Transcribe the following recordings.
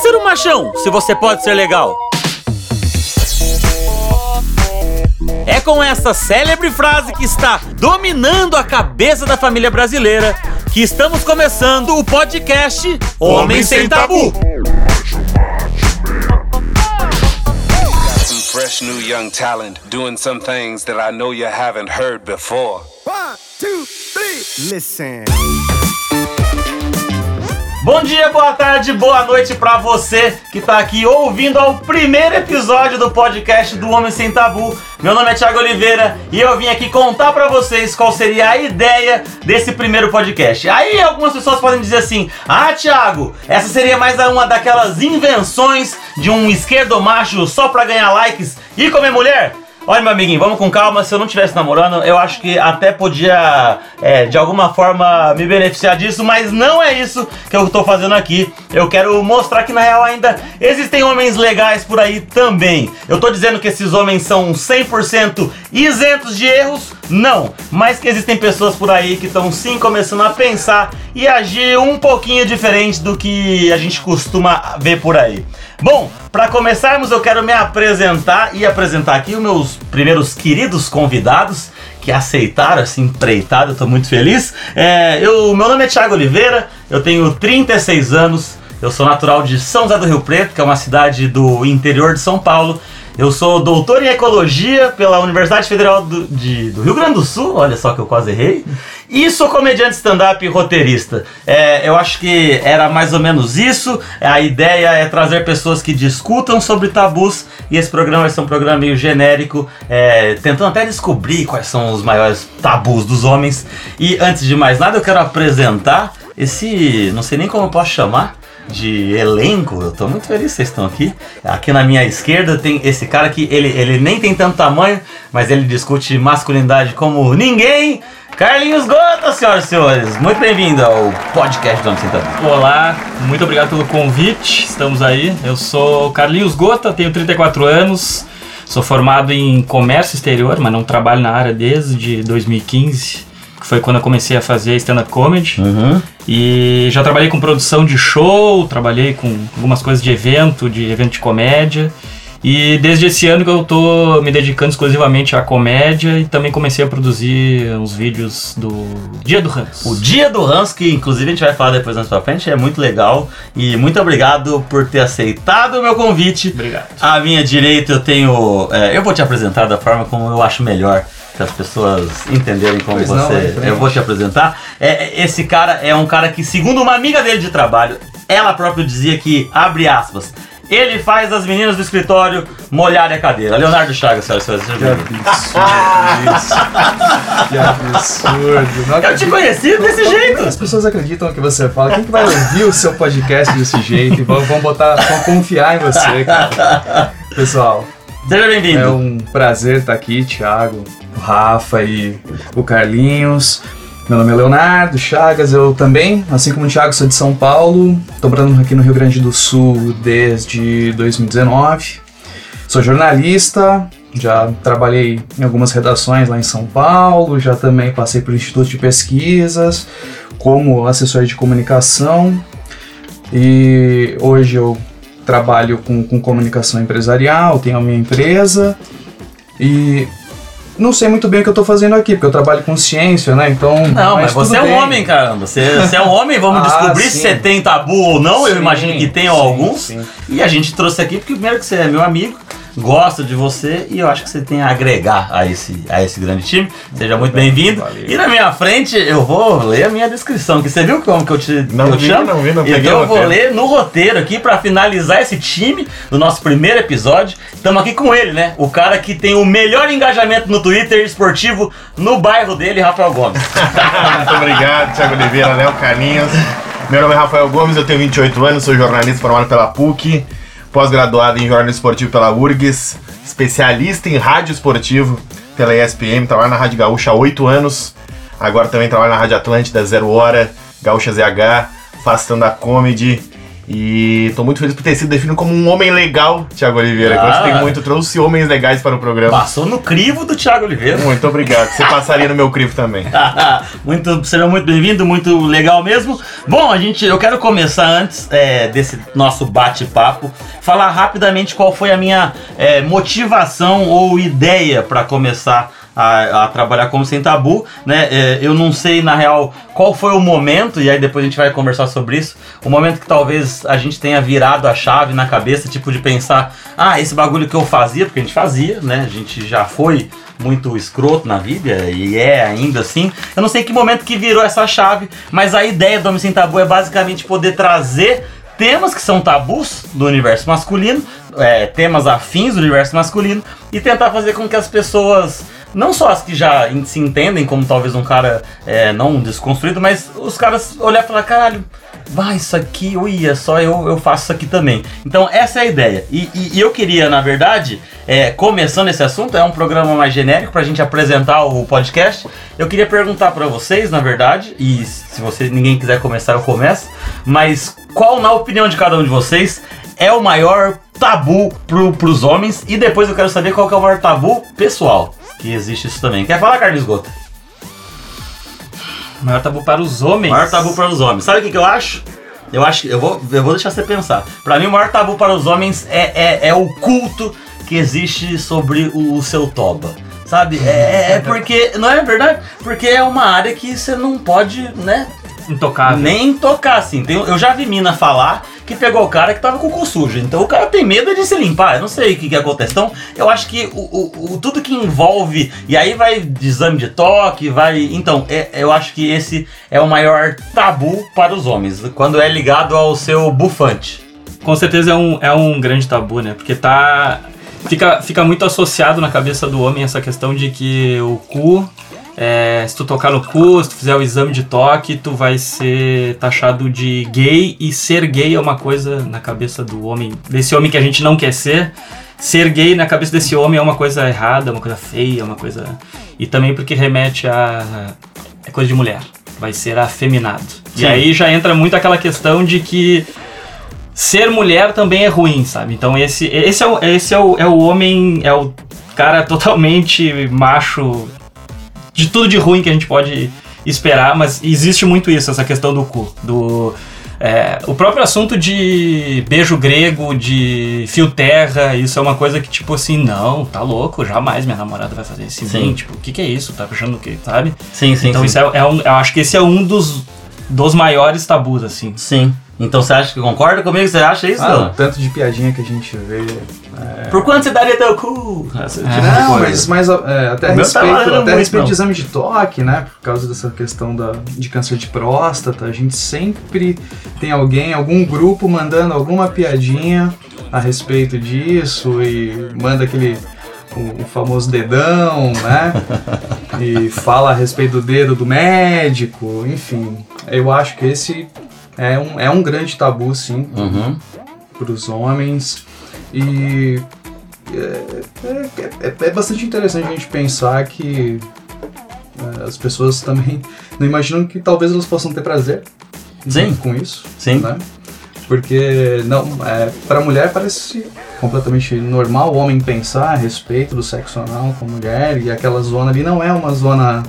ser um machão se você pode ser legal? É com essa célebre frase que está dominando a cabeça da família brasileira que estamos começando o podcast Homem Sem Tabu. fresh new young talent doing some things that I know you haven't heard before. One, two, three, listen. Bom dia, boa tarde, boa noite para você que está aqui ouvindo ao primeiro episódio do podcast do Homem Sem Tabu. Meu nome é Thiago Oliveira e eu vim aqui contar para vocês qual seria a ideia desse primeiro podcast. Aí algumas pessoas podem dizer assim: "Ah, Thiago, essa seria mais uma daquelas invenções de um esquerdo macho só para ganhar likes e comer mulher?" Olha, meu amiguinho, vamos com calma. Se eu não estivesse namorando, eu acho que até podia, é, de alguma forma, me beneficiar disso, mas não é isso que eu tô fazendo aqui. Eu quero mostrar que, na real, ainda existem homens legais por aí também. Eu tô dizendo que esses homens são 100% isentos de erros? Não. Mas que existem pessoas por aí que estão sim começando a pensar e agir um pouquinho diferente do que a gente costuma ver por aí. Bom, para começarmos, eu quero me apresentar e apresentar aqui os meus primeiros queridos convidados que aceitaram assim empreitado, eu tô muito feliz. É, eu, meu nome é Thiago Oliveira, eu tenho 36 anos, eu sou natural de São José do Rio Preto, que é uma cidade do interior de São Paulo. Eu sou doutor em ecologia pela Universidade Federal do, de, do Rio Grande do Sul, olha só que eu quase errei. E sou comediante stand-up e roteirista. É, eu acho que era mais ou menos isso. A ideia é trazer pessoas que discutam sobre tabus. E esse programa vai ser um programa meio genérico, é, tentando até descobrir quais são os maiores tabus dos homens. E antes de mais nada, eu quero apresentar esse. Não sei nem como eu posso chamar de elenco. Eu tô muito feliz que vocês estão aqui. Aqui na minha esquerda tem esse cara que ele, ele nem tem tanto tamanho, mas ele discute masculinidade como ninguém. Carlinhos Gota, senhoras e senhores, muito bem-vindo ao podcast do Homem Sentado. Olá, muito obrigado pelo convite, estamos aí. Eu sou Carlinhos Gota, tenho 34 anos, sou formado em comércio exterior, mas não trabalho na área desde 2015 que foi quando eu comecei a fazer stand-up comedy. Uhum. E já trabalhei com produção de show, trabalhei com algumas coisas de evento, de evento de comédia. E desde esse ano que eu tô me dedicando exclusivamente à comédia e também comecei a produzir uns vídeos do Dia do Hans. O Dia do Hans, que inclusive a gente vai falar depois mais pra frente, é muito legal. E muito obrigado por ter aceitado o meu convite. Obrigado. À minha direita eu tenho. É, eu vou te apresentar da forma como eu acho melhor para as pessoas entenderem como pois você. Não, eu vou te apresentar. É, esse cara é um cara que, segundo uma amiga dele de trabalho, ela própria dizia que, abre aspas, ele faz as meninas do escritório molharem a cadeira. Leonardo Chagas, senhoras e senhores. Que absurdo isso. que absurdo. Eu te conheci desse jeito. As pessoas acreditam que você fala. Quem que vai ouvir o seu podcast desse jeito e vão, vão botar, vão confiar em você, cara. Pessoal. Seja bem-vindo. É um prazer estar aqui, Thiago, o Rafa e o Carlinhos. Meu nome é Leonardo Chagas, eu também, assim como o Thiago, sou de São Paulo, estou morando aqui no Rio Grande do Sul desde 2019. Sou jornalista, já trabalhei em algumas redações lá em São Paulo, já também passei por institutos de pesquisas, como assessor de comunicação. E hoje eu trabalho com, com comunicação empresarial, tenho a minha empresa e não sei muito bem o que eu tô fazendo aqui, porque eu trabalho com ciência, né? Então. Não, mas, mas você é um homem, caramba. Você, você, é um homem, vamos ah, descobrir sim. se você tem tabu ou não. Sim, eu imagino que tenham alguns. Sim. E a gente trouxe aqui porque, primeiro, que você é meu amigo gosta de você e eu acho que você tem a agregar a esse, a esse grande time. Seja muito bem-vindo. E na minha frente eu vou ler a minha descrição, que você viu como que eu te não eu vi, chamo? Não vi, não então eu vou ler no roteiro aqui para finalizar esse time do nosso primeiro episódio. Estamos aqui com ele, né? O cara que tem o melhor engajamento no Twitter esportivo no bairro dele, Rafael Gomes. muito obrigado, Thiago Oliveira, Léo Carlinhos. Meu nome é Rafael Gomes, eu tenho 28 anos, sou jornalista formado pela PUC pós-graduado em jornalismo esportivo pela URGS, especialista em rádio esportivo pela ESPM, trabalho na Rádio Gaúcha há oito anos, agora também trabalho na Rádio Atlântida, Zero Hora, Gaúcha ZH, faço stand-up comedy E tô muito feliz por ter sido definido como um homem legal, Thiago Oliveira. Ah. Gostei muito, trouxe homens legais para o programa. Passou no crivo do Thiago Oliveira. Muito obrigado. Você passaria no meu crivo também. muito, seja muito bem-vindo, muito legal mesmo. Bom, a gente, eu quero começar antes é, desse nosso bate-papo, falar rapidamente qual foi a minha é, motivação ou ideia para começar a, a, trabalhar como sem tabu, né? É, eu não sei na real qual foi o momento e aí depois a gente vai conversar sobre isso. O momento que talvez a gente tenha virado a chave na cabeça, tipo de pensar, ah, esse bagulho que eu fazia, porque a gente fazia, né? A gente já foi muito escroto na vida e é ainda assim. Eu não sei que momento que virou essa chave, mas a ideia do Homem Sem Tabu é basicamente poder trazer temas que são tabus do universo masculino, é, temas afins do universo masculino, e tentar fazer com que as pessoas, não só as que já se entendem como talvez um cara é, não desconstruído, mas os caras olhar e falar, caralho, vai, isso aqui, ui, é só eu, eu faço isso aqui também. Então essa é a ideia. E, e, e eu queria, na verdade, é, começando esse assunto, é um programa mais genérico pra gente apresentar o podcast. Eu queria perguntar para vocês, na verdade, e se você ninguém quiser começar, eu começo, mas qual, na opinião de cada um de vocês, é o maior tabu pro, pros homens? E depois eu quero saber qual que é o maior tabu pessoal, que existe isso também. Quer falar, Carlos Gota? Maior tabu para os homens. Maior tabu para os homens. Sabe o que, que eu acho? Eu acho que eu vou, eu vou deixar você pensar. Para mim, o maior tabu para os homens é, é, é o culto que existe sobre o, o seu toba. Sabe? É, é, porque. Não é verdade? Porque é uma área que você não pode, né? Intocável. Nem tocar, assim. Tem, eu já vi mina falar que pegou o cara que tava com o cu sujo. Então o cara tem medo de se limpar. Eu não sei o que, que acontece. Então eu acho que o, o, o, tudo que envolve. E aí vai de exame de toque, vai. Então, é, eu acho que esse é o maior tabu para os homens. Quando é ligado ao seu bufante. Com certeza é um, é um grande tabu, né? Porque tá. Fica, fica muito associado na cabeça do homem essa questão de que o cu é, se tu tocar no cu, se tu fizer o exame de toque, tu vai ser taxado de gay e ser gay é uma coisa na cabeça do homem, desse homem que a gente não quer ser. Ser gay na cabeça desse homem é uma coisa errada, é uma coisa feia, é uma coisa. E também porque remete a. é coisa de mulher. Vai ser afeminado. Sim. E aí já entra muito aquela questão de que ser mulher também é ruim, sabe? Então esse, esse, é, o, esse é, o, é o homem, é o cara totalmente macho de tudo de ruim que a gente pode esperar, mas existe muito isso, essa questão do cu. Do, é, o próprio assunto de beijo grego, de fio terra, isso é uma coisa que, tipo assim, não, tá louco, jamais minha namorada vai fazer isso. Sim. Tipo, o que, que é isso? Tá achando o quê, sabe? Sim, sim. Então sim. isso é, é um, eu acho que esse é um dos, dos maiores tabus, assim. Sim. Então você acha que concorda comigo? Você acha isso? Ah, tanto de piadinha que a gente vê. É... Por quanto você daria teu cu? Tipo é, não, mas, mas é, até a respeito, até respeito de exame de toque, né? Por causa dessa questão da, de câncer de próstata, a gente sempre tem alguém, algum grupo mandando alguma piadinha a respeito disso e manda aquele o, famoso dedão, né? e fala a respeito do dedo do médico, enfim. Eu acho que esse é um, é um grande tabu, sim, uhum. para os homens. E é, é, é, é, bastante interessante a gente pensar que é, as pessoas também não imaginam que talvez elas possam ter prazer sim. com isso. Sim. Né? Porque não, é, para a mulher parece completamente normal o homem pensar a respeito do sexo anal com a mulher e aquela zona ali não é uma zona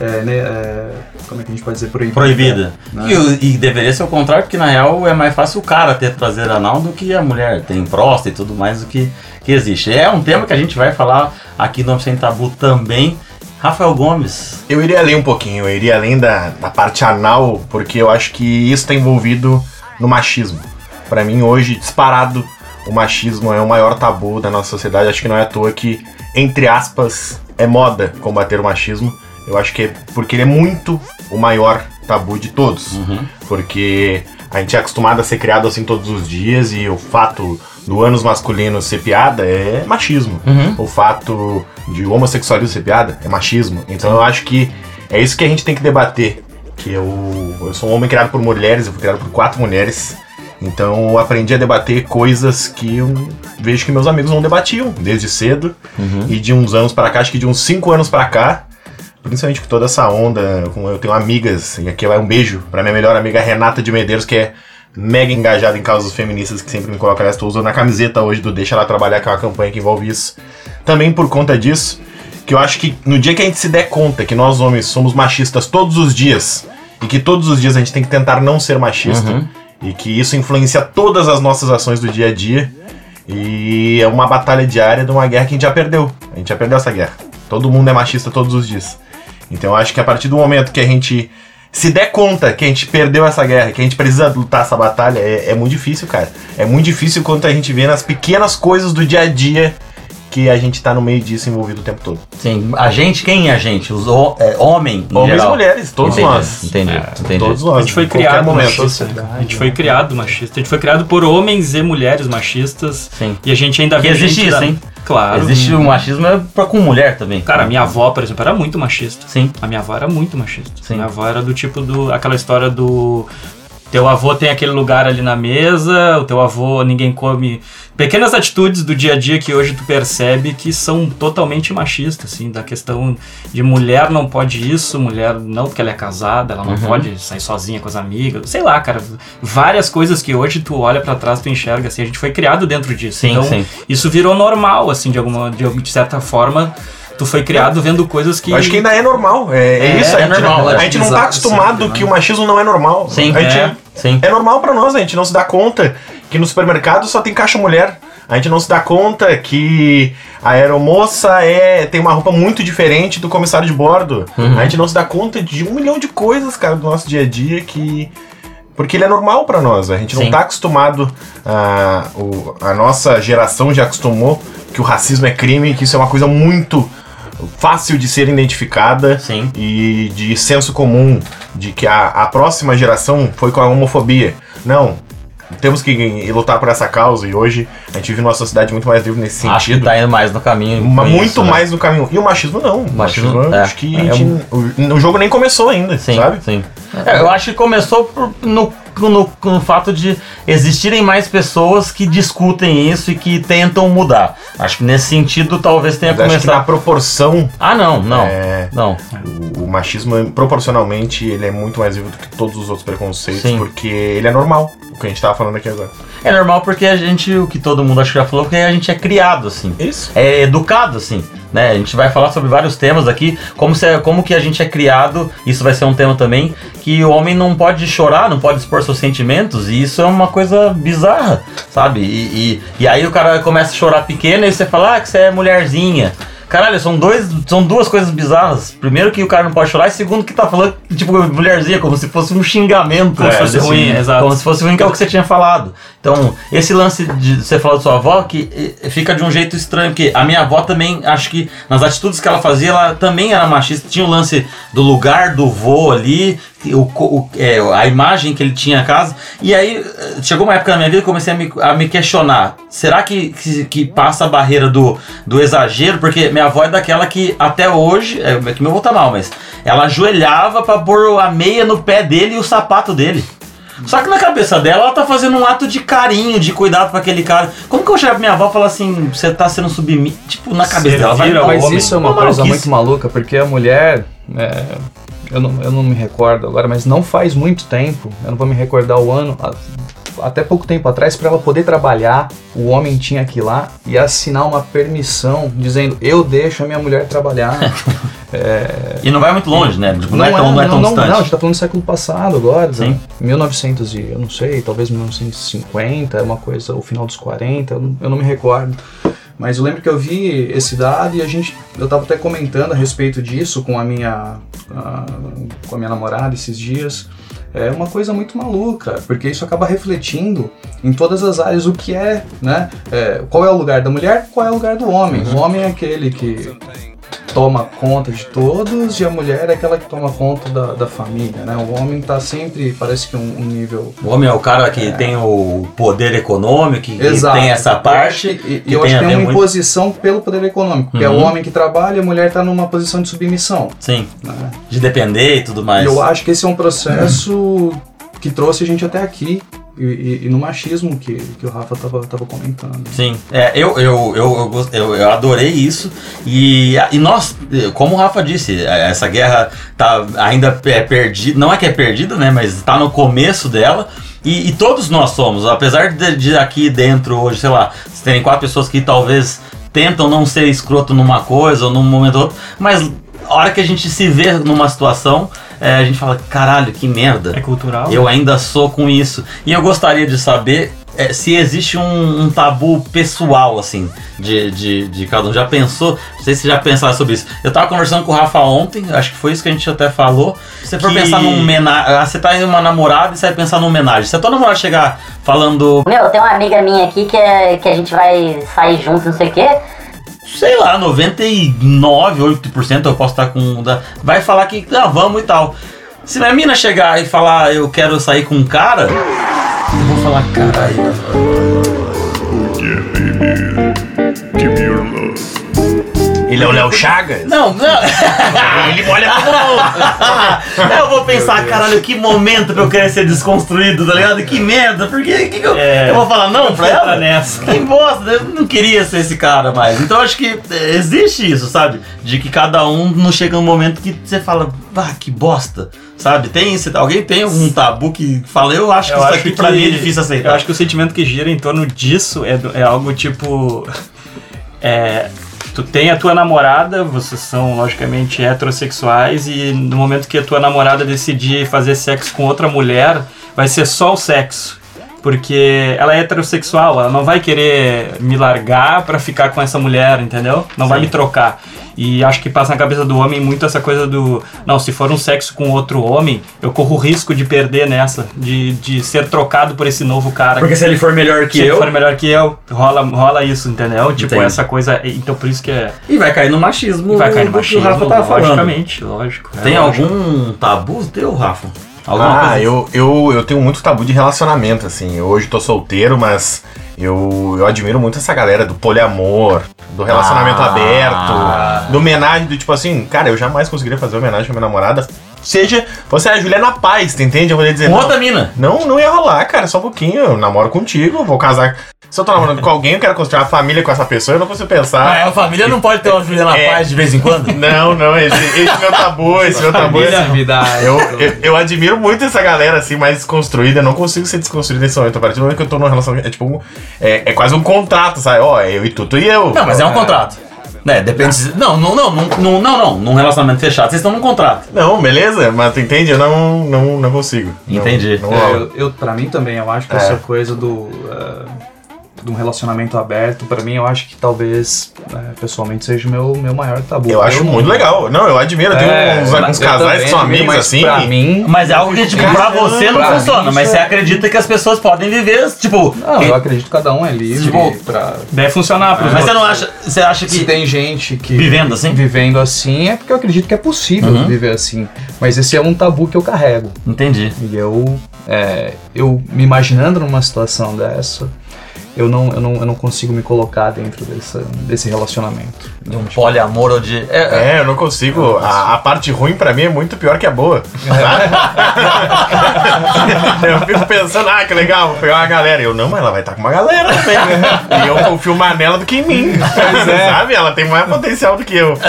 é, né, é, como é que a gente pode dizer, proibida. Proibida. Né? E, e, deveria ser o contrário, porque na real é mais fácil o cara ter prazer anal do que a mulher. Tem próstata e tudo mais do que, que existe. É um tema que a gente vai falar aqui no Sem Tabu também. Rafael Gomes. Eu iria além um pouquinho, eu iria além da, da parte anal, porque eu acho que isso está envolvido no machismo. Para mim, hoje, disparado, o machismo é o maior tabu da nossa sociedade. Acho que não é à toa que, entre aspas, é moda combater o machismo. Eu acho que é porque ele é muito o maior tabu de todos. Uhum. Porque a gente é acostumado a ser criado assim todos os dias e o fato do ânus masculino ser piada é machismo. Uhum. O fato de homossexualismo ser piada é machismo. Então eu acho que é isso que a gente tem que debater. Que eu, eu sou um homem criado por mulheres, eu fui criado por quatro mulheres. Então eu aprendi a debater coisas que eu vejo que meus amigos não debatiam desde cedo. Uhum. E de uns anos para cá, acho que de uns cinco anos para cá, principalmente com toda essa onda, com, eu tenho amigas, e aqui vai um beijo pra minha melhor amiga Renata de Medeiros, que é mega engajado em causas feministas que sempre me coloca nessa. Estou usando a camiseta hoje do Deixa Ela Trabalhar, que é uma campanha que envolve isso. Também por conta disso, que eu acho que no dia que a gente se der conta que nós homens somos machistas todos os dias e que todos os dias a gente tem que tentar não ser machista Uhum. e que isso influencia todas as nossas ações do dia a dia e é uma batalha diária de uma guerra que a gente já perdeu. A gente já perdeu essa guerra. Todo mundo é machista todos os dias. Então eu acho que a partir do momento que a gente se der conta que a gente perdeu essa guerra, que a gente precisa lutar essa batalha, é, é muito difícil, cara. É muito difícil quando a gente vê nas pequenas coisas do dia a dia que a gente tá no meio disso envolvido o tempo todo. Sim, a gente, quem é a gente? Os ho- é, homem, em Homens e mulheres, todos Entendi, nós. Entendi, É, entendi. Todos nós. A gente foi criado momento. machista. A gente foi criado machista. A gente foi criado por homens e mulheres machistas. Sim. E a gente ainda Que vê existe isso, da- hein? Claro. Existe o machismo é pra, com mulher também. Cara, a minha avó, por exemplo, era muito machista. Sim. A minha avó era muito machista. Sim. Minha avó era do tipo do. aquela história do. Teu avô tem aquele lugar ali na mesa, o teu avô ninguém come. Pequenas atitudes do dia a dia que hoje tu percebe que são totalmente machistas, assim, da questão de mulher não pode isso, mulher não porque ela é casada, ela não Uhum. pode sair sozinha com as amigas, sei lá, cara, várias coisas que hoje tu olha pra trás tu enxerga assim, a gente foi criado dentro disso. Sim, então, sim. isso virou normal, assim, de alguma de, de certa forma, tu foi criado vendo coisas que Eu acho que ainda é normal. É, é É, isso. a, é gente, normal, a gente não tá acostumado sempre, que né? o machismo não é normal. Sim, a gente, é, sim. É normal pra nós, a gente não se dá conta que no supermercado só tem caixa mulher. A gente não se dá conta que a aeromoça é, tem uma roupa muito diferente do comissário de bordo. Uhum. A gente não se dá conta de um milhão de coisas, cara, do nosso dia a dia que. Porque ele é normal pra nós. A gente não Sim. tá acostumado. A, o- a nossa geração já acostumou que o racismo é crime, que isso é uma coisa muito fácil de ser identificada Sim. e de senso comum de que a, a próxima geração foi com a homofobia. Não. Temos que lutar por essa causa e hoje a gente vive numa sociedade muito mais livre nesse Acho que sentido. tá indo mais no caminho. Muito isso, né? mais no caminho. E o machismo não. O Machismo, machismo, é. acho que a É gente- o, o jogo nem começou ainda, Sim, sabe? sim. É, eu acho que começou por- no, no, fato de existirem mais pessoas que discutem isso e que tentam mudar. Acho que nesse sentido talvez tenha Mas acho que na começado. proporção, Ah, não, não. É. Não. o, o machismo, proporcionalmente, ele é muito mais vivo do que todos os outros preconceitos, Sim. porque ele é normal, o que a gente tava falando aqui agora. É normal porque a gente, o que todo mundo acho que já falou, porque a gente é criado assim. Isso. é educado, assim, né? A gente vai falar sobre vários temas aqui, como, se, é, como que a gente é criado, isso vai ser um tema também, que o homem não pode chorar, não pode expor seus sentimentos, e isso é uma coisa bizarra, sabe? E, e, e aí o cara começa a chorar pequeno e você fala, ah, que você é mulherzinha. Caralho, são, dois, são duas coisas bizarras. Primeiro que o cara não pode chorar, e segundo que tá falando, tipo, mulherzinha, como se fosse um xingamento. Como se né? fosse ruim, exato. Como se fosse ruim, que é o que você tinha falado. Então, esse lance de você falar da sua avó, que fica de um jeito estranho, porque a minha avó também, acho que nas atitudes que ela fazia, ela também era machista. Tinha o lance do lugar do vô ali, o, o- é, a imagem que ele tinha em casa. E aí, eh, chegou uma época na minha vida que eu comecei a me, a me questionar: será que, que, que passa a barreira do, do exagero? Porque minha avó é daquela que até hoje, é, é que meu avô tá mal, mas ela ajoelhava pra pôr a meia no pé dele e o sapato dele. Só que na cabeça dela, ela tá fazendo um ato de carinho, de cuidado pra aquele cara. Como que eu chego pra minha avó e falo assim, você tá sendo submisso? Tipo, na cabeça Você dela, vai vira dar Mas homem. isso é uma Uma coisa muito maluca, porque a mulher. é, eu, não, eu não me recordo agora, mas não faz muito tempo, eu não vou me recordar o ano, até pouco tempo atrás, para ela poder trabalhar, o homem tinha que ir lá e assinar uma permissão dizendo: Eu deixo a minha mulher trabalhar. E não vai muito longe, né? Tipo, não, é tão, não, é tão não, distante. não, a gente tá falando do século passado agora, Sim. né? 1900 e, eu não sei, talvez 1950, uma coisa, o final dos 40, eu não, eu não me recordo. Mas eu lembro que eu vi esse dado e a gente, eu tava até comentando a respeito disso com a minha, ah, com a minha namorada esses dias. É uma coisa muito maluca, porque isso acaba refletindo em todas as áreas o que é, né? É, qual é o lugar da mulher, qual é o lugar do homem. O homem é aquele que toma conta de todos e a mulher é aquela que toma conta da, da família, né? O homem tá sempre, parece que um, um nível... O homem é o cara que tem o poder econômico, que, Exato. tem essa parte. E- que eu acho que tem uma muito- imposição pelo poder econômico, que é o Uhum. homem que trabalha e a mulher tá numa posição de submissão, Sim, né? de depender e tudo mais. E eu acho que esse é um processo que trouxe a gente até aqui. E, e- e no machismo que, que o Rafa tava, tava comentando. Sim, é, eu, eu, eu, eu, eu, adorei isso. E, e nós, como o Rafa disse, é, essa guerra tá ainda é perdida. Não é que é perdida, né? Mas tá no começo dela. E, e todos nós somos, apesar de, de aqui dentro hoje, sei lá, se terem quatro pessoas que talvez tentam não ser escroto numa coisa ou num momento ou outro, mas a hora que a gente se vê numa situação, é, a gente fala, caralho, que merda. É cultural. Eu ainda sou com isso. E eu gostaria de saber é, se existe um, um tabu pessoal, assim, de, de, de cada um. Já pensou? Não sei se já pensaram sobre isso. Eu tava conversando com o Rafa ontem, acho que foi isso que a gente até falou. Se você for Que- pensar num homenagem. ah, Você tá em uma namorada e você vai pensar numa homenagem. Se a tua namorada chegar falando, Meu, tem uma amiga minha aqui que, é, que a gente vai sair junto, não sei o quê. Sei lá, 99, 8% eu posso estar com. Vai falar que, ah, vamos e tal. Se minha mina chegar e falar, eu quero sair com um cara, eu vou falar, caralho. Ele é o Léo Chagas? Não, não. Ele molha todo mundo. eu vou pensar, caralho, que momento pra eu querer ser desconstruído, tá ligado? Que merda, porque que que eu, É. eu vou falar não pra ela? Nessa. Que bosta, eu não queria ser esse cara mais. Então acho que é, existe isso, sabe? De que cada um não chega um momento que você fala, ah, que bosta, sabe? Tem esse, alguém tem algum tabu que fala, eu acho que Eu isso acho aqui que pra mim é difícil aceitar. Eu acho que o sentimento que gira em torno disso é, é algo tipo. É, tu tem a tua namorada, vocês são logicamente heterossexuais, e no momento que a tua namorada decidir fazer sexo com outra mulher, vai ser só o sexo. Porque ela é heterossexual, ela não vai querer me largar pra ficar com essa mulher, entendeu? Não vai Sim. me trocar. E acho que passa na cabeça do homem muito essa coisa do. Não, se for um sexo com outro homem, eu corro o risco de perder nessa, de, de ser trocado por esse novo cara. Porque se ele for melhor que Se ele eu, for melhor que eu, rola, rola isso, entendeu? Tipo, Entendi. essa coisa. Então por isso que é. e vai cair no machismo, Vai cair no machismo, que o Rafa tava falando. logicamente, lógico. é Tem lógico. algum tabu teu, Rafa? Alguma Ah, coisa? eu, eu, eu tenho muito tabu de relacionamento, assim. Eu hoje tô solteiro, mas eu, eu admiro muito essa galera do poliamor, do relacionamento Ah. aberto, do homenagem, do tipo assim, cara, eu jamais conseguiria fazer homenagem pra minha namorada. Seja, você é a Juliana Paz, tu entende? Eu vou dizer, Com não, outra mina. não, não ia rolar, cara, só um pouquinho. Eu namoro contigo, vou casar. Se eu tô namorando com alguém, eu quero construir uma família com essa pessoa, eu não consigo pensar. Ah, a família não pode ter uma Juliana É. Paz de vez em quando? Não, não, esse, esse meu tabu, esse meu tabu. Família- Atividade. Eu, eu, eu admiro muito essa galera assim, mais desconstruída. Eu não consigo ser desconstruído nesse momento. A partir do momento que eu tô numa relação. É tipo. um- É, é quase um contrato, sabe? Ó, é eu e tu, tu e eu. Não, mas é um contrato. Né, depende. Não, não, não, não, não, não, não. Num relacionamento fechado, vocês estão num contrato. Não, beleza, mas tu entende? Eu não, não, não consigo. Não- Entendi. Não, É, rola. eu, eu, pra mim também, eu acho que É. essa coisa do. eh, de um relacionamento aberto, pra mim, eu acho que talvez, eh, pessoalmente, seja o meu, meu maior tabu. eu acho não- muito legal. Não, eu admiro. Tem É, uns, uns casais também que são amigos mas assim. Pra mim. Mas é algo que, tipo, pra você não Pra funciona. Mas você é- acredita que as pessoas podem viver, tipo. Não, eu acredito que cada um é livre Tipo, pra. Deve funcionar pros Mas você não acha. Você acha Se que. tem gente que. Vivendo assim? Vivendo assim, é porque eu acredito que é possível Uhum. viver assim. Mas esse é um tabu que eu carrego. Entendi. E eu, é, eu me imaginando numa situação dessa, eu não, eu não, eu não consigo me colocar dentro dessa, desse relacionamento. De um poliamor ou de. É, é. É, eu não consigo. A, a parte ruim pra mim é muito pior que a boa. eu fico pensando, ah, que legal, vou pegar uma galera. Eu, não, mas ela vai estar com uma galera também. e eu confio mais nela do que em mim. Sabe? Ela tem mais potencial do que eu.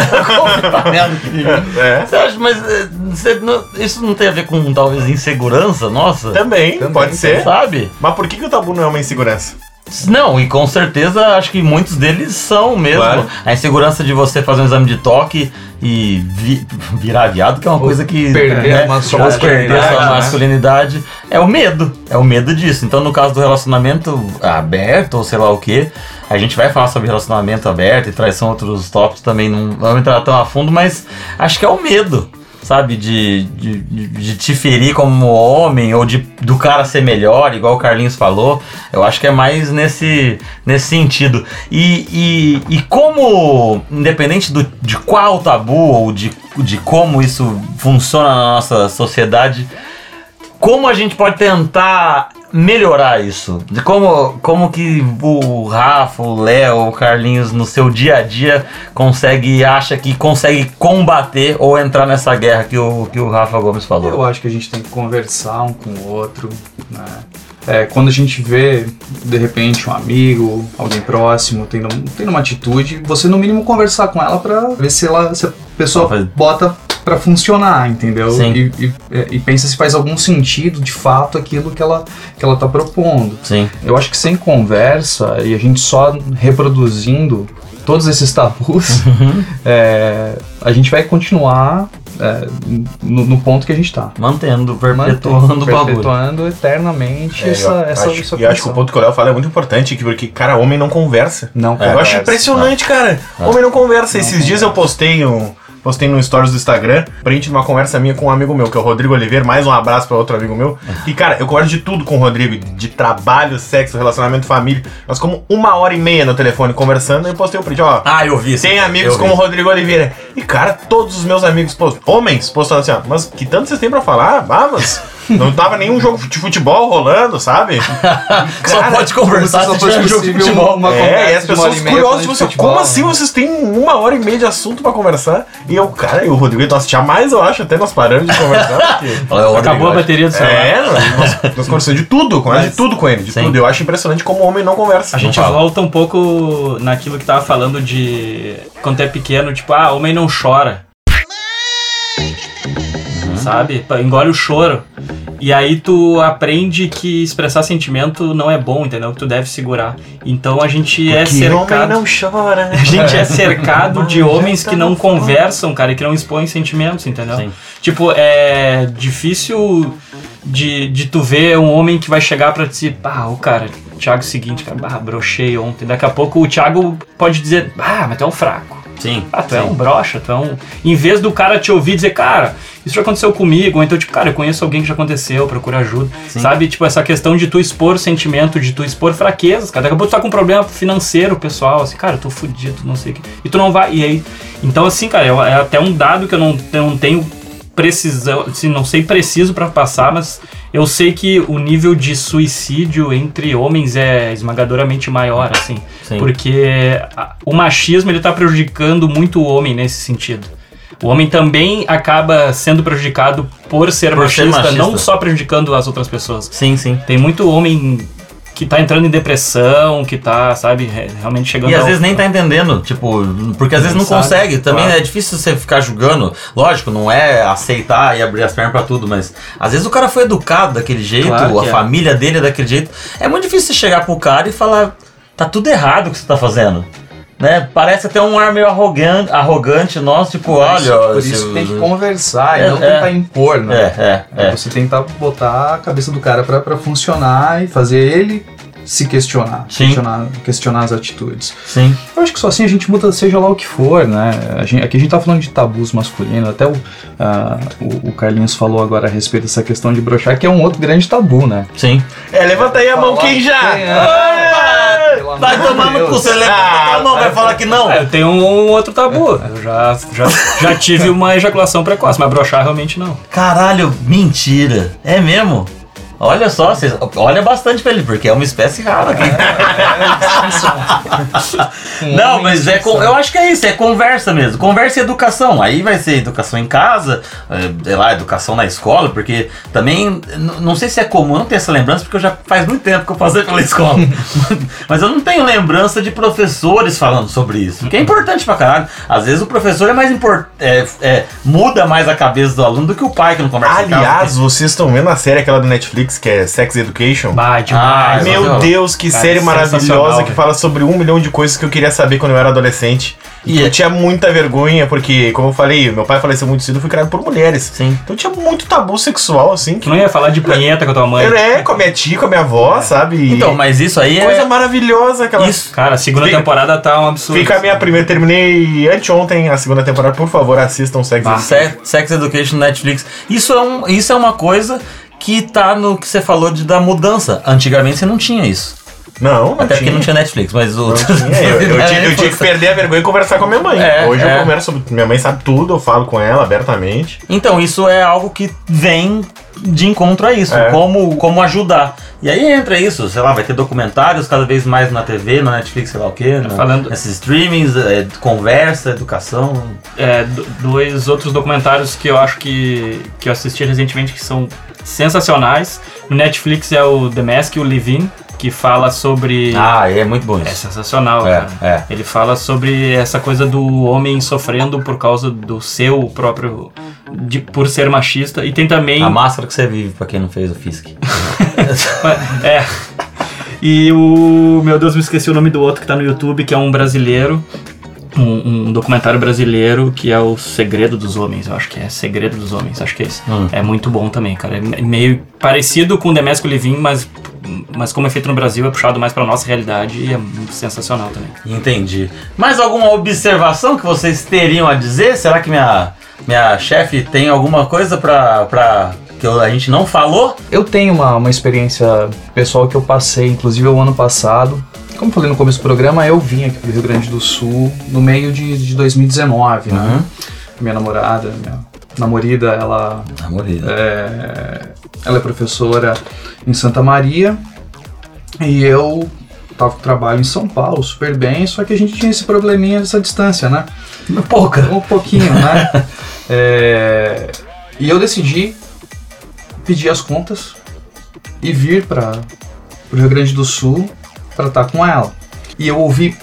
É. Você acha, mas é, você não- isso não tem a ver com talvez insegurança nossa? Também, Também, pode ser. Sabe? Mas por que, que o tabu não é uma insegurança? Não, e com certeza acho que muitos deles são mesmo. Claro. A insegurança de você fazer um exame de toque e vi- virar viado, que é uma coisa que. perder a né, sua perder masculinidade, sua né? masculinidade. É o medo. É o medo disso. Então, no caso do relacionamento aberto, ou sei lá o que, a gente vai falar sobre relacionamento aberto e traição outros tópicos também. Não vamos entrar tão a fundo, mas acho que é o medo. Sabe, de, de, de- te ferir como homem, ou de do cara ser melhor, igual o Carlinhos falou. Eu acho que é mais nesse, nesse sentido. E, e, e como, independente do, de qual tabu ou de, de como isso funciona na nossa sociedade, como a gente pode tentar melhorar isso? De como, como que o Rafa, o Léo, o Carlinhos no seu dia a dia consegue, acha que consegue combater ou entrar nessa guerra que o, que o Rafa Gomes falou? Eu acho que a gente tem que conversar um com o outro, né? É, quando a gente vê, de repente, um amigo, alguém próximo, tendo, tendo uma atitude, você no mínimo conversar com ela pra ver se, ela, se a pessoa bota pra funcionar, entendeu? Sim. E, e- e pensa se faz algum sentido, de fato, aquilo que ela, que ela tá propondo. Sim. Eu acho que sem conversa e a gente só reproduzindo todos esses tabus, Uhum. é, a gente vai continuar é, no, no ponto que a gente tá. Mantendo, perpetuando o bagulho. Perpetuando eternamente É, essa, eu essa, acho, essa e eu acho que o ponto que o Léo fala é muito importante, que- porque, cara, homem não conversa. Não eu conversa. acho impressionante, cara. Homem não conversa. Esses dias eu postei um. Postei no stories do Instagram, print de uma conversa minha com um amigo meu, que é o Rodrigo Oliveira, mais um abraço pra outro amigo meu. E, cara, eu converso de tudo com o Rodrigo, de trabalho, sexo, relacionamento, família. Nós como uma hora e meia no telefone conversando, e eu postei o print, ó. Ah, eu vi. Tem amigos como o. Rodrigo Oliveira. E, cara, todos os meus amigos, homens, postando assim, ó, mas que tanto vocês têm pra falar? Ah, mas não tava nenhum jogo de futebol rolando, sabe? Só Cara, pode conversar só se fosse tiver jogo de futebol. uma É, conversa e as de uma hora pessoas curiosas, tipo de assim, futebol, como assim né? vocês têm uma hora e meia de assunto pra conversar? E eu, cara, e o Rodrigo, nossa, jamais eu acho, até nós paramos de conversar, porque... Olha, o Rodrigo, Acabou a bateria do celular. É, nós, nós conversamos de tudo, conversa de tudo com ele, de Sim. tudo. Eu acho impressionante como o homem não conversa. A gente fala. volta um pouco naquilo que tava falando de quando é pequeno, tipo, ah, homem não chora. Sabe? Engole o choro. E aí tu aprende que expressar sentimento não é bom, entendeu? Que tu deve segurar. Então a gente é que homem cercado. não chora. A gente é cercado de homens que não conversam, cara, e que não expõem sentimentos, entendeu? Sim. Tipo, é difícil de, de tu ver um homem que vai chegar pra dizer, ah, o cara, Thiago, é o seguinte, cara, ah, brochei ontem. Daqui a pouco o Thiago pode dizer, ah, mas tu é um fraco. Sim. Ah, tu é sim. um brocha, tu é um. Em vez do cara te ouvir e dizer, cara, isso já aconteceu comigo, ou então, tipo, cara, eu conheço alguém que já aconteceu, procura ajuda. Sim. Sabe? Tipo, essa questão de tu expor sentimento, de tu expor fraquezas, cara. Daqui a pouco tu tá com um problema financeiro, pessoal, assim, cara, eu tô fudido, não sei o que. E tu não vai. E aí. Então, assim, cara, é é até um dado que eu não, eu não tenho precisão, assim, não sei preciso pra passar, mas eu sei que o nível de suicídio entre homens é esmagadoramente maior, assim. Sim. Porque o machismo ele tá prejudicando muito o homem nesse sentido. O homem também acaba sendo prejudicado por ser, Por ser machista, machista. não só prejudicando as outras pessoas. Sim, sim. Tem muito homem que tá entrando em depressão, que tá, sabe, re- realmente chegando E às ao- vezes nem tá entendendo, tipo, porque às vezes não consegue. Também claro. é difícil você ficar julgando. Lógico, não é aceitar e abrir as pernas pra tudo, mas às vezes o cara foi educado daquele jeito, Claro a é. família dele é daquele jeito. É muito difícil você chegar pro cara e falar, tá tudo errado o que você tá fazendo. Né? Parece até um ar meio arrogante, arrogante nosso, tipo, olha. Por se- isso que tem que conversar É, e não é. tentar impor, né? É, é, é. Você tentar botar a cabeça do cara pra, pra funcionar e fazer ele se questionar, Sim. questionar, questionar as atitudes. Sim. Eu acho que só assim a gente muda, seja lá o que for, né? A gente- aqui a gente tá falando de tabus masculinos, até o, ah, o, o Carlinhos falou agora a respeito dessa questão de brochar, que é um outro grande tabu, né? Sim. É, levanta aí a mão, quem já? Quem é? Vai tomar no cu, você levanta a mão, vai falar que não. É, eu tenho um outro tabu. Eu já, já, já tive uma ejaculação precoce, mas brochar realmente não. Caralho, mentira. É mesmo? Olha só, vocês, olha bastante pra ele, porque é uma espécie rara aqui. Não, mas é com- eu acho que é isso, é conversa mesmo. Conversa e educação. Aí vai ser educação em casa, é, sei lá, educação na escola, porque também, não sei se é comum, eu não tenho essa lembrança, porque eu já faz muito tempo que eu passei pela escola. mas eu não tenho lembrança de professores falando sobre isso, que é importante pra caralho. Às vezes o professor é mais importante, muda mais a cabeça do aluno do que o pai que não conversa em casa. Aliás, vocês estão vendo a série aquela do Netflix que é Sex Education? Bah, demais. Ah, Meu Sensacional. Deus, que Cara, série maravilhosa que fala sobre um milhão de coisas que eu queria saber quando eu era adolescente. E eu é- tinha muita vergonha, porque, como eu falei, meu pai faleceu muito cedo, eu fui criado por mulheres. Sim. Então tinha muito tabu sexual, assim. Tu Que não ia falar de punheta com a tua mãe? eu, é, com a minha tia, com a minha avó, sabe? E Então, mas isso aí Coisa é. maravilhosa aquela. Isso. Cara, a segunda Fica- temporada tá um absurdo. Fica a minha primeira, terminei anteontem a segunda temporada, por favor, assistam Sex Bah. Education. Se- Sex Education Netflix. Isso é, um, isso é uma coisa que tá no que você falou de, da mudança. Antigamente você não tinha isso. Não, não Até tinha. porque não tinha Netflix, mas o. Não tinha. Eu, eu, tinha, eu tinha que perder a vergonha e conversar com a minha mãe. É, Hoje é. eu converso sobre. Minha mãe sabe tudo, eu falo com ela abertamente. Então, isso é algo que vem de encontro a isso, É. como, como ajudar. E aí entra isso, sei lá, vai ter documentários cada vez mais na TV, na Netflix, sei lá o quê, na- Falando- nesses streamings, é, conversa, educação. é, do- dois outros documentários que eu acho que, que eu assisti recentemente que são sensacionais. No Netflix é o The Mask o Livin, que fala sobre. Ah, é muito bom É isso. sensacional, É, cara. é. Ele fala sobre essa coisa do homem sofrendo por causa do seu próprio de, por ser machista. E tem também. A máscara que você vive, pra quem não fez o Fisk. é. E o. Meu Deus, me esqueci o nome do outro que tá no YouTube, que é um brasileiro. Um, um documentário brasileiro que é o Segredo dos Homens, eu acho que é Segredo dos Homens, acho que é esse. Hum. É muito bom também, cara. É meio parecido com o Demesco Levin, mas, mas como é feito no Brasil, é puxado mais pra nossa realidade e é sensacional também. Entendi. Mais alguma observação que vocês teriam a dizer? Será que minha, minha chefe tem alguma coisa pra, pra que eu- a gente não falou? Eu tenho uma, uma experiência pessoal que eu passei, inclusive o ano passado. Como eu falei no começo do programa, eu vim aqui pro Rio Grande do Sul no meio de, de 2019, né? Uhum. Minha namorada, minha namorada, ela Namorida. é, ela é professora em Santa Maria e eu tava com trabalho em São Paulo, super bem, só que a gente tinha esse probleminha dessa distância, né? Pouca. Um pouquinho, né? É, e eu decidi pedir as contas e vir para o Rio Grande do Sul para estar com ela. E eu ouvi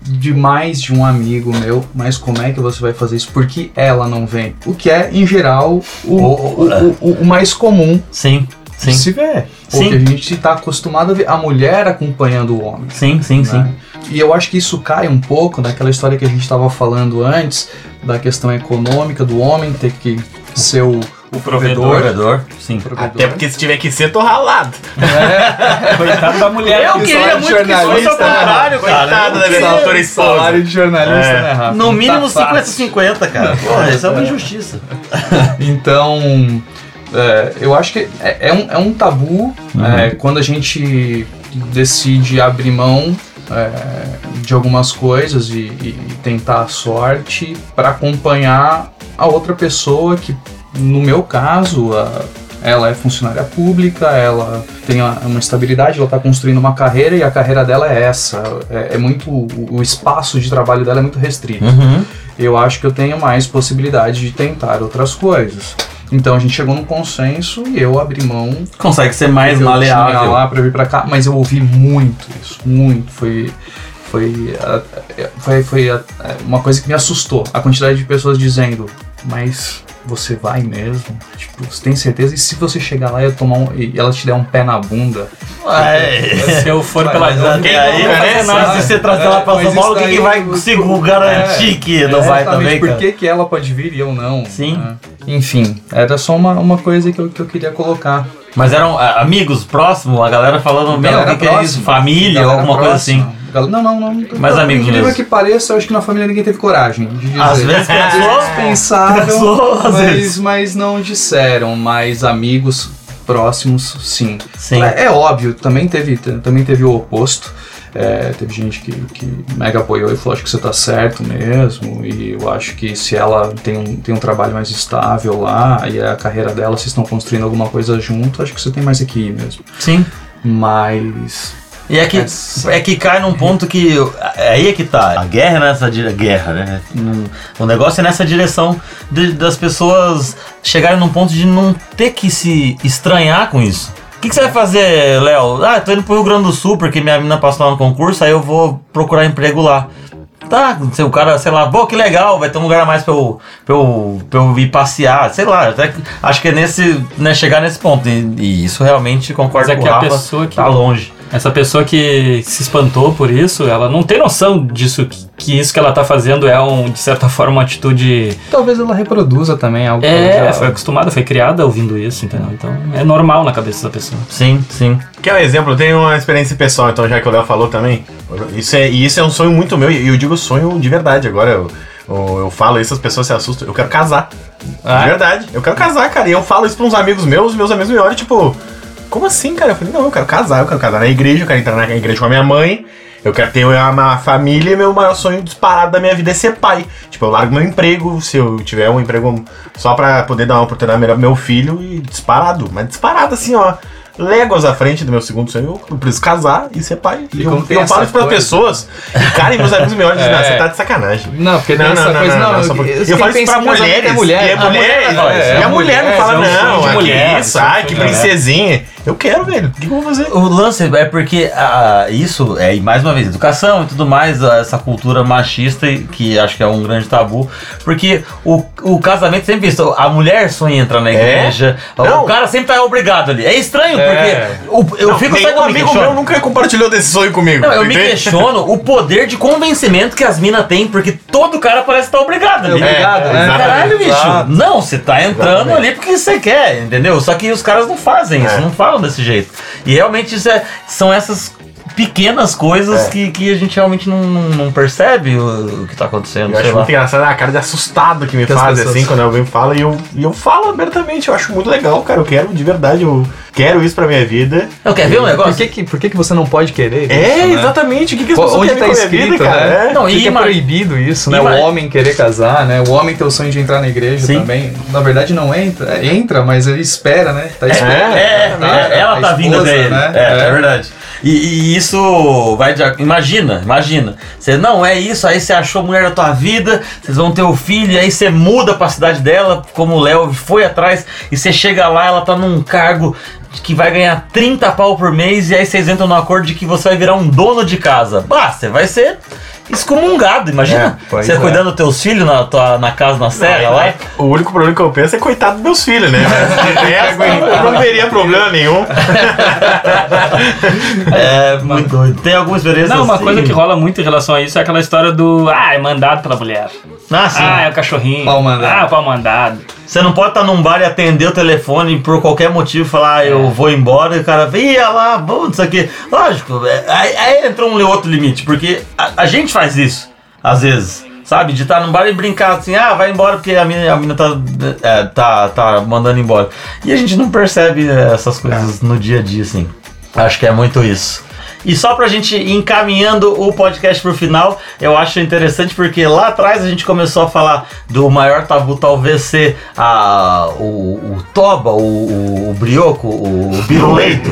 de mais de um amigo meu, mas como é que você vai fazer isso? Por que ela não vem? O que é, em geral, o, O- o, o, mais comum Sim, sim. se. Sim. Porque a gente está acostumado a ver a mulher acompanhando o homem. Sim, sim, sim. né? E eu acho que isso cai um pouco daquela história que a gente estava falando antes, da questão econômica do homem ter que ser o, o provedor. Provedor, sim. provedor. Até porque se tiver que ser, tô ralado. Coitado da mulher. Eu que queria salário muito que fosse ao jornalista, né? contrário, cara. Coitada da minha Salário- doutora esposa. Salário de jornalista, É. né, Rafa? No Não mínimo tá fácil. 50-50, cara. Porra, isso é uma injustiça. Então, é, eu acho que é, é um, é um tabu é, quando a gente decide abrir mão é, de algumas coisas e, e tentar a sorte para acompanhar a outra pessoa que, no meu caso, a- ela é funcionária pública, ela tem uma estabilidade, ela está construindo uma carreira e a carreira dela é essa. É, é muito o, espaço de trabalho dela é muito restrito Uhum. eu acho que eu tenho mais possibilidade de tentar outras coisas. Então a gente chegou num consenso e eu abri mão. Consegue ser mais eu maleável. lá pra vir pra cá, mas eu ouvi muito isso, muito. Foi foi foi, foi uma coisa que me assustou. A quantidade de pessoas dizendo, mas você vai mesmo? Tipo, você tem certeza? E se você chegar lá e, eu tomar um, e ela te der um pé na bunda? É. Se eu for Vai, pela eu aí, não né, se você trazer ela pra São Paulo, quem que vai conseguir garantir que não vai Exatamente, também, Por que, que ela pode vir e eu não? Sim. né? Enfim, era só uma, uma coisa que eu, que eu queria colocar. Mas eram ah, amigos próximos, a galera falando, meu, o que, que é isso? Família alguma coisa próxima. assim. Não, não, não. Mais Por amigos incrível mesmo. que pareça, eu acho que na família ninguém teve coragem de dizer. Às vezes pensou, Pensaram, Pensou, às vezes. mas, mas não disseram. Mas amigos próximos, sim. Sim. É, é óbvio, também teve, também teve o oposto. É, teve gente que, que mega apoiou e falou, acho que você tá certo mesmo. E eu acho que se ela tem um, tem um trabalho mais estável lá e é a carreira dela, vocês estão construindo alguma coisa junto, acho que você tem mais que ir mesmo. Sim. Mas. E é que, é que cai num ponto que. Aí é que tá. A guerra é nessa direção. Guerra, né? O negócio é nessa direção de- das pessoas chegarem num ponto de não ter que se estranhar com isso. O que, que você vai fazer, Léo? Ah, tô indo pro Rio Grande do Sul porque minha menina passou lá no concurso, aí eu vou procurar emprego lá. Tá, se o cara, sei lá, pô, que legal, vai ter um lugar a mais pra eu, pra eu, pra eu ir passear, sei lá, até que- acho que é nesse, né, chegar nesse ponto. E, e isso realmente concordo Mas é com que a Rafa, pessoa que- tá longe. Essa pessoa que se espantou por isso, ela não tem noção disso, que, isso que ela tá fazendo é, um, de certa forma, uma atitude. Talvez ela reproduza também algo que É, ela já- foi acostumada, foi criada ouvindo isso, entendeu? Então é normal na cabeça da pessoa. Sim, sim. Quer um exemplo? Eu tenho uma experiência pessoal, então, já que o Léo falou também. Isso é, e isso é um sonho muito meu, e eu digo sonho de verdade. Agora eu, eu, eu falo isso, as pessoas se assustam. Eu quero casar. Ah, De verdade. Eu quero casar, cara. E eu falo isso pra uns amigos meus, meus amigos me olham, tipo, como assim, cara? Eu falei, não, eu quero casar, eu quero casar na igreja, eu quero entrar na igreja com a minha mãe. Eu quero ter uma família e meu maior sonho disparado da minha vida é ser pai. Tipo, eu largo meu emprego, se eu tiver um emprego só pra poder dar uma oportunidade melhor pro meu filho e disparado. Mas disparado assim, ó. Léguas à frente do meu segundo sonho. Eu preciso casar e ser pai. E eu, eu falo isso coisa. pessoas. Cara, e meus amigos me olham e dizem, não, É. você tá de sacanagem. Não, porque tem Não, essa não, não, coisa, não, não. não, porque- eu- Eu falo isso pra casamento mulheres. É mulher. E a mulher, é, a mulher não fala, é sonho não, de é mulher. isso, ai, que princesinha. Eu quero, velho. O que eu vou fazer? O lance é porque ah, isso é, e mais uma vez, educação e tudo mais, ah, essa cultura machista e que acho que é um grande tabu, porque o, o casamento sempre isso, a mulher sonha entrar na igreja, o Não. cara sempre tá obrigado ali. É estranho, É. porque o- eu fico Nenhum como eu me amigo questiono? meu nunca compartilhou desse sonho comigo. Não, eu me entende? questiono o poder de convencimento que as minas têm, porque todo cara parece estar obrigado ali. obrigado, É, né? exatamente. Caralho, bicho. Exato. Não, você tá entrando ali porque você quer, entendeu? Só que os caras não fazem isso, É. não falam desse jeito. E realmente isso é- são essas pequenas coisas É. que, que a gente realmente não, não, percebe o, o que tá acontecendo. Eu sei acho lá. muito engraçado a cara de assustado que me Que as faz pessoas- assim quando alguém fala e eu, e eu falo abertamente. Eu acho muito legal, cara. Eu quero de verdade, eu quero isso pra minha vida. Eu quero ver um Por negócio? que, que, por que, que você não pode querer É, isso, né? exatamente. O que, que as pessoas Onde querem tá com a minha escrito, vida, cara? né? É. Não, Por que e que é proibido isso, né? ima- O homem querer casar, né? O homem ter o sonho de entrar na igreja Sim. também. Na verdade não entra, é, entra, mas ele espera, né? Tá esperando. É, né? é, ela tá vindo esposa, dele. né? É, é verdade. E, e isso vai de. Imagina, imagina. Você não é isso, aí você achou a mulher da tua vida, vocês vão ter o filho, e aí você muda pra cidade dela, como o Léo foi atrás, e você chega lá, ela tá num cargo que vai ganhar 30 pau por mês, e aí vocês entram no acordo de que você vai virar um dono de casa. Bah, você vai ser excomungado, imagina. É, você é. cuidando dos teus filhos na, tua, na casa na serra lá. O único problema que eu penso é coitado dos meus filhos, né? Mas eu não veria problema nenhum. É muito doido. Tem alguma experiência Não, uma assim? coisa que rola muito em relação a isso é aquela história do. Ah, é mandado pela mulher. Ah, sim. Ah, é o cachorrinho. Pau mandado. Ah, pau mandado. Você não pode estar num bar e atender o telefone e por qualquer motivo falar, ah, eu vou embora e o cara, ia lá, bom, isso aqui. Lógico, é, aí, aí entra um outro limite, porque a, a gente faz isso, às vezes. Sabe, de estar num bar e brincar assim, ah, vai embora porque a mina, a mina tá, é, tá, tá mandando embora. E a gente não percebe é, essas coisas no dia a dia, assim. Acho que é muito isso. E só pra gente ir encaminhando o podcast pro final, eu acho interessante porque lá atrás a gente começou a falar do maior tabu talvez ser a, o, o toba, o, o, brioco, o biruleito.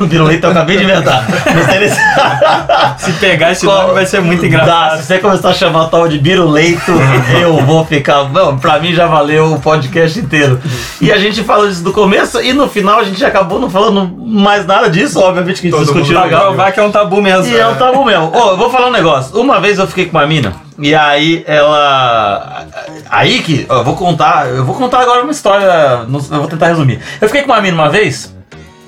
O biruleito eu acabei de inventar. Se... Pegar esse Qual- nome vai ser muito Dá, engraçado. se você começar a chamar o tal de biruleito, eu vou ficar. Não, pra mim já valeu o podcast inteiro. E a gente falou isso do começo e no final a gente acabou não falando mais nada disso, obviamente que a gente Mundo Pra legal. provar que é um tabu mesmo. E é um tabu mesmo. Ô, eu vou falar um negócio. Uma vez eu fiquei com uma mina e aí ela. Aí que. Eu vou contar. Eu vou contar agora uma história. Eu vou tentar resumir. Eu fiquei com uma mina uma vez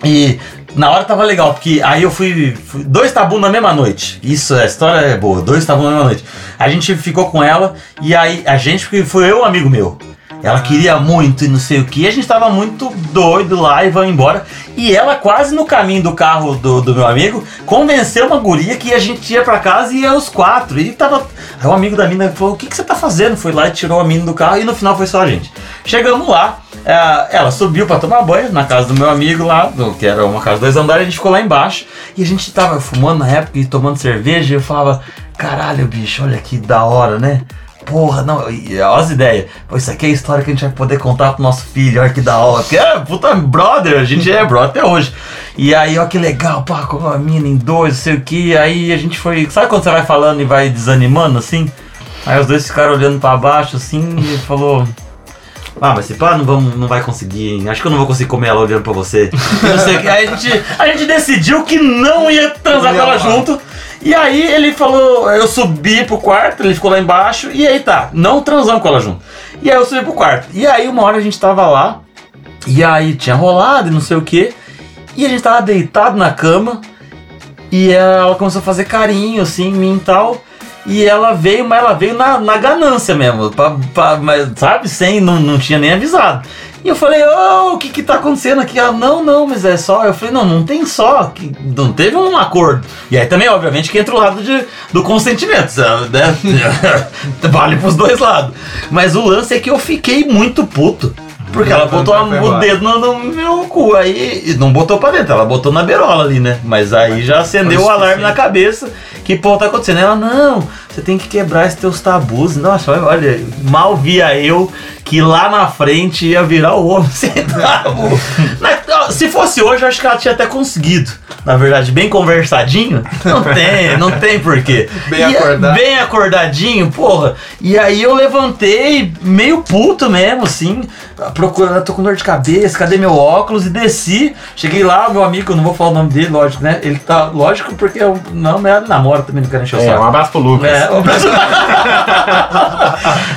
e. Na hora tava legal, porque aí eu fui, fui- Dois tabus na mesma noite. Isso, a história é boa. Dois tabus na mesma noite. A gente ficou com ela e aí a gente, porque foi eu um amigo meu. Ela queria muito e não sei o que. A gente tava muito doido lá e vamos embora. E ela, quase no caminho do carro do, do meu amigo, convenceu uma guria que a gente ia pra casa e ia os quatro. E tava. Aí o amigo da mina falou: O que, que você tá fazendo? Foi lá e tirou a mina do carro e no final foi só a gente. Chegamos lá, é, ela subiu pra tomar banho na casa do meu amigo lá, que era uma casa de dois andares, a gente ficou lá embaixo. E a gente tava fumando na época e tomando cerveja. E eu falava: Caralho, bicho, olha que da hora, né? Porra, não, e- olha as ideias. Pô, isso aqui é a história que a gente vai poder contar pro nosso filho, olha que da hora. Porque é, puta, brother, a gente é brother até hoje. E aí, ó, que legal, pá, com uma mina em dois, não sei o que. Aí a gente foi. Sabe quando você vai falando e vai desanimando assim? Aí os dois ficaram olhando pra baixo assim e falou. Ah, mas se pá, não, vamos, não vai conseguir, hein? Acho que eu não vou conseguir comer ela olhando pra você. Não sei o que. Aí a gente, a gente decidiu que não ia transar com ela junto. E aí ele falou, eu subi pro quarto, ele ficou lá embaixo, e aí tá, não transamos com ela junto. E aí eu subi pro quarto. E aí uma hora a gente tava lá, e aí tinha rolado e não sei o que. E a gente tava deitado na cama, e ela começou a fazer carinho assim em mim e tal. E ela veio, mas ela veio na, na ganância mesmo, pra, pra- mas, sabe? Sem, não, não tinha nem avisado. E eu falei, ô, o que que tá acontecendo aqui? Ela, não, não, mas é só. Eu falei, não, não tem só, que não teve um acordo. E aí também, obviamente, que entra o lado de, do consentimento, sabe, né? vale pros dois lados. Mas o lance é que eu fiquei muito puto. Porque ela botou a- o dedo no, no meu cu, aí e não botou pra dentro, ela botou na berola ali, né? Mas aí já acendeu o alarme na cabeça que pô tá acontecendo. Ela, não, você tem que quebrar esses teus tabus. Nossa, olha, mal via eu que lá na frente ia virar o homem sem tabu. Se fosse hoje, eu acho que ela tinha até conseguido. Na verdade, bem conversadinho. Não tem, não tem porquê. Bem E a- acordado. Bem acordadinho, porra. E aí eu levantei, meio puto mesmo, assim, procurando, tô com dor de cabeça, cadê meu óculos? E desci. Cheguei lá, meu amigo, não vou falar o nome dele, lógico, né? Ele tá, lógico, porque eu não, ela namora também, não quero encher o É, saco. um abraço pro Lucas. É,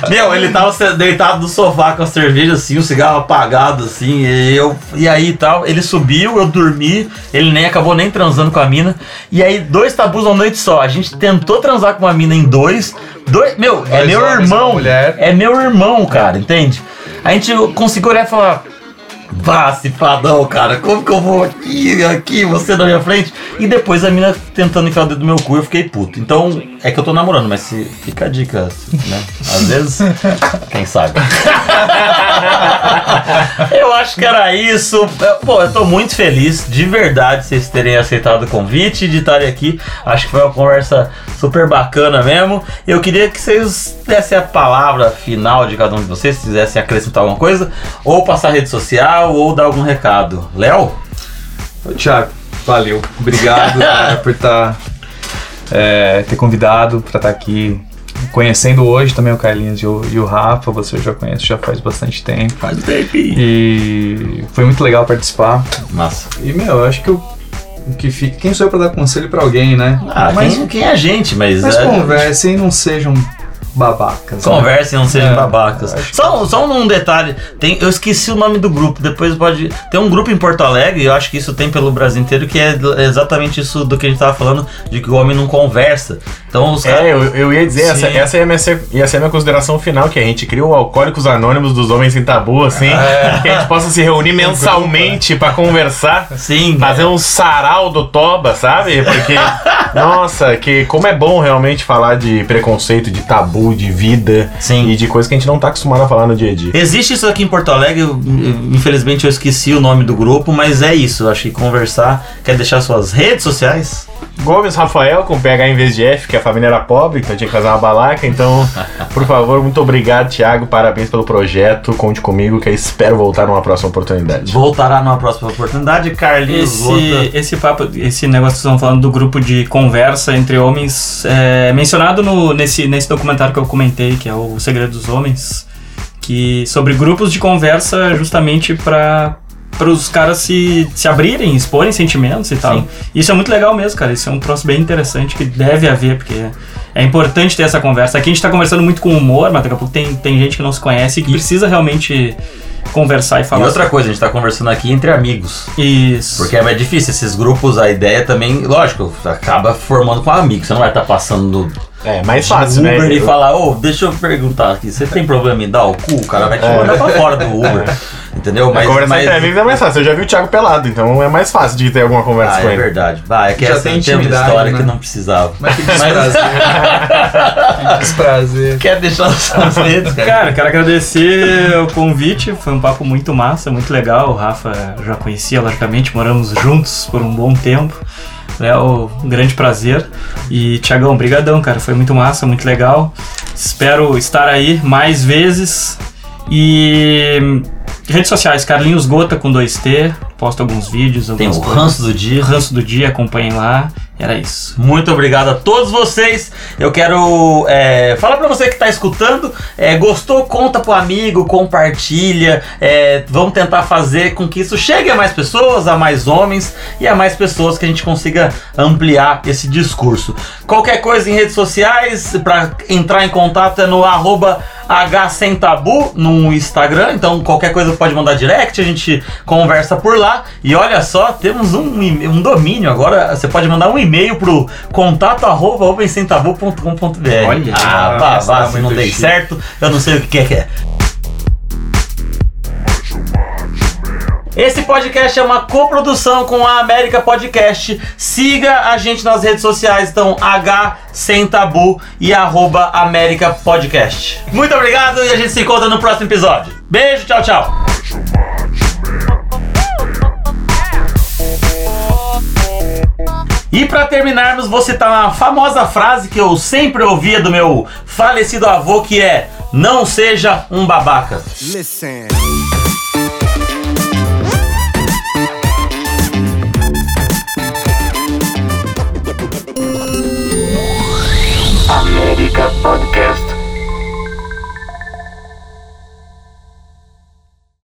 Meu, ele tava deitado no sofá com a cerveja assim, o cigarro apagado assim, e eu e aí e tal, ele subiu, eu dormi, ele nem acabou nem transando com a mina. E aí dois tabus uma noite só. A gente tentou transar com uma mina em dois, dois, meu, é Dois meu homens, uma irmão. É meu irmão, cara, entende? A gente conseguiu olhar e falar Vá, cifradão, cara, como que eu vou aqui, aqui, você na minha frente? E depois a mina tentando enfiar o dedo no meu cu, eu fiquei puto. Então, é que eu tô namorando, mas se, fica a dica, né? Às vezes, quem sabe. eu acho que era isso. Pô, eu tô muito feliz, de verdade, vocês terem aceitado o convite de estarem aqui. Acho que foi uma conversa super bacana mesmo. Eu queria que vocês dessem a palavra final de cada um de vocês, se quisessem acrescentar alguma coisa, ou passar rede social, ou dar algum recado. Léo? Ô, Thiago, valeu. Obrigado cara, por tá, é, ter convidado para estar aqui. Conhecendo hoje também o Carlinhos e o, e o Rafa, você já conhece já faz bastante tempo. Faz tempo. E foi muito legal participar. Massa. E, meu, eu acho que o, que fica. Quem sou eu pra dar conselho pra alguém, né? Ah, mas quem, quem é a gente, mas. mas é, conversem e não sejam babacas. né? Conversem, não sejam É, babacas. Só, só um detalhe, tem, eu esqueci o nome do grupo, depois pode. Tem um grupo em Porto Alegre, eu acho que isso tem pelo Brasil inteiro, que é exatamente isso do que a gente tava falando, de que o homem não conversa. Então os caras. É, eu, eu ia dizer, essa, Sim. essa ia, ser, ia ser a minha consideração final, que a gente cria o Alcoólicos Anônimos dos Homens Sem Tabu, assim, que a gente possa se reunir mensalmente pra conversar, Sim, fazer um sarau do Toba, sabe? Porque, nossa, que como é bom realmente falar de preconceito, de tabu, de vida Sim. e de coisas que a gente não tá acostumado a falar no dia a dia. Existe isso aqui em Porto Alegre, eu- infelizmente eu esqueci o nome do grupo, mas é isso. eu Acho que conversar. Quer deixar suas redes sociais? Gomes Rafael com PH em vez de F, que a família era pobre, então tinha que fazer uma balaca. Então, por favor, muito obrigado, Thiago. Parabéns pelo projeto. Conte comigo, que eu espero voltar numa próxima oportunidade. Voltará numa próxima oportunidade. Carlinhos, Esse, esse papo, esse negócio que vocês estão falando do grupo de conversa entre homens, é mencionado no, nesse, nesse documentário que eu comentei, que é o Segredo dos Homens, que sobre grupos de conversa justamente para para os caras se, se abrirem, exporem sentimentos e tal. Sim. Isso é muito legal mesmo, cara. Isso é um troço bem interessante que deve haver, porque é importante ter essa conversa. Aqui a gente tá conversando muito com humor, mas daqui a pouco tem, tem gente que não se conhece e que precisa realmente conversar e E falar. outra coisa, a gente tá conversando aqui entre amigos. Isso. Porque é mais difícil, esses grupos, a ideia também, lógico, acaba formando com amigos. Você não vai estar passando É, mais fácil, né? Uber e Eu- falar, ô, deixa eu perguntar aqui, você tem problema em dar o cu? O cara vai te É. mandar pra fora do Uber. Entendeu? Mas, conversar entre amigos é mais fácil. Eu já vi o Thiago pelado, então é mais fácil de ter alguma conversa Ah, com é ele. verdade. Vai, é que Já essa tem história né? que não precisava. Mas que desprazer. que desprazer. Quer deixar os seus redes, cara? Cara, quero agradecer o convite, foi um papo muito massa, muito legal. O Rafa já conhecia, logicamente, moramos juntos por um bom tempo. É um grande prazer. E Tiagão, brigadão, cara, foi muito massa, muito legal. Espero estar aí mais vezes. E redes sociais, Carlinhos Gota com 2T, posto alguns vídeos, Tem o coisas. ranço do dia. Ranço do dia, acompanhem lá. Era isso. Muito obrigado a todos vocês. Eu quero é, falar pra você que tá escutando. é, gostou? Conta pro amigo, compartilha. é, vamos tentar fazer com que isso chegue a mais pessoas, a mais homens e a mais pessoas que a gente consiga ampliar esse discurso. Qualquer coisa em redes sociais, para entrar em contato é no arroba hsentabu no Instagram. Então qualquer coisa pode mandar direct, a gente conversa por lá. E olha só, temos um, um domínio agora. Você pode mandar um e-mail pro contato arroba opensentabu.com.br. Olha, ah, vá, tá se não dei chique. certo, eu não sei o que é que é. Esse podcast é uma coprodução com a América Podcast. Siga a gente nas redes sociais, então H sem tabu e arroba América Podcast. Muito obrigado e a gente se encontra no próximo episódio. Beijo, tchau, tchau. E para terminarmos, vou citar uma famosa frase que eu sempre ouvia do meu falecido avô, que é: "Não seja um babaca". Listen. América Podcast